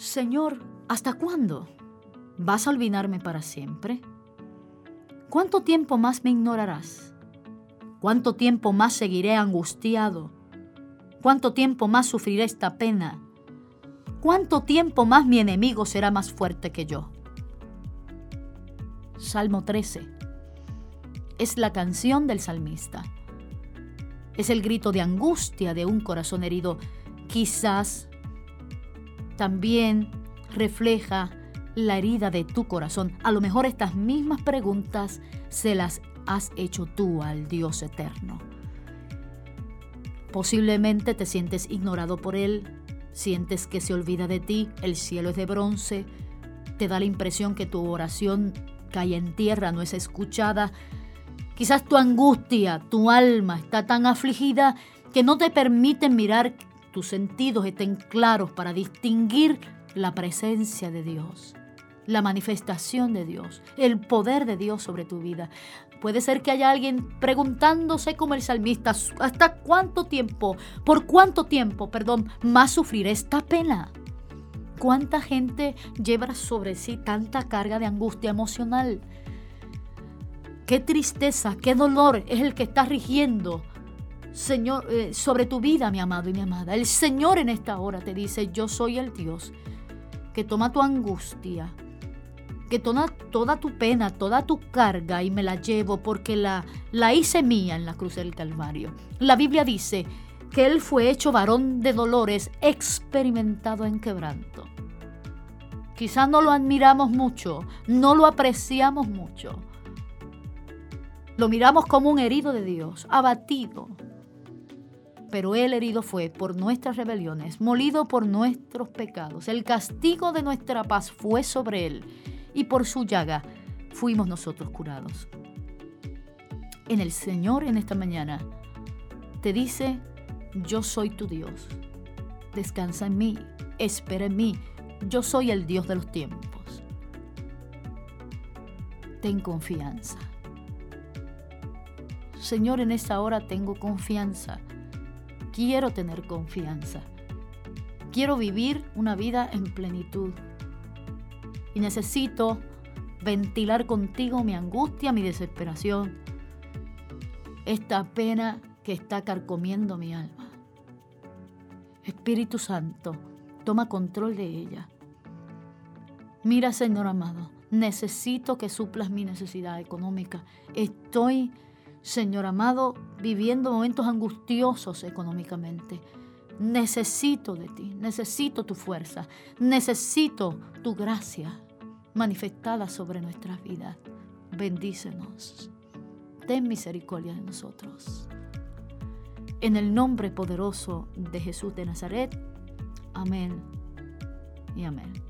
Señor, ¿hasta cuándo? ¿Vas a olvidarme para siempre? ¿Cuánto tiempo más me ignorarás? ¿Cuánto tiempo más seguiré angustiado? ¿Cuánto tiempo más sufriré esta pena? ¿Cuánto tiempo más mi enemigo será más fuerte que yo? Salmo 13. Es la canción del salmista. Es el grito de angustia de un corazón herido. Quizás también refleja la herida de tu corazón. A lo mejor estas mismas preguntas se las has hecho tú al Dios eterno. Posiblemente te sientes ignorado por Él, sientes que se olvida de ti, el cielo es de bronce, te da la impresión que tu oración cae en tierra, no es escuchada. Quizás tu angustia, tu alma está tan afligida que no te permiten mirar, tus sentidos estén claros para distinguir la presencia de Dios la manifestación de Dios, el poder de Dios sobre tu vida. Puede ser que haya alguien preguntándose como el salmista, ¿hasta cuánto tiempo, por cuánto tiempo, perdón, más sufrir esta pena? ¿Cuánta gente lleva sobre sí tanta carga de angustia emocional? Qué tristeza, qué dolor es el que está rigiendo Señor, eh, sobre tu vida, mi amado y mi amada. El Señor en esta hora te dice, yo soy el Dios que toma tu angustia, que toda, toda tu pena, toda tu carga y me la llevo porque la, la hice mía en la cruz del Calvario. La Biblia dice que Él fue hecho varón de dolores, experimentado en quebranto. Quizás no lo admiramos mucho, no lo apreciamos mucho. Lo miramos como un herido de Dios, abatido. Pero Él herido fue por nuestras rebeliones, molido por nuestros pecados. El castigo de nuestra paz fue sobre Él y por su llaga fuimos nosotros curados. En el Señor en esta mañana te dice, yo soy tu Dios. Descansa en mí, espera en mí. Yo soy el Dios de los tiempos. Ten confianza. Señor, en esta hora tengo confianza. Quiero tener confianza. Quiero vivir una vida en plenitud y necesito ventilar contigo mi angustia, mi desesperación, esta pena que está carcomiendo mi alma. Espíritu Santo, toma control de ella. Mira, Señor amado, necesito que suplas mi necesidad económica. Estoy, Señor amado, viviendo momentos angustiosos económicamente. Necesito de ti, necesito tu fuerza, necesito tu gracia manifestada sobre nuestras vidas. Bendícenos. Ten misericordia de nosotros. En el nombre poderoso de Jesús de Nazaret. Amén y amén.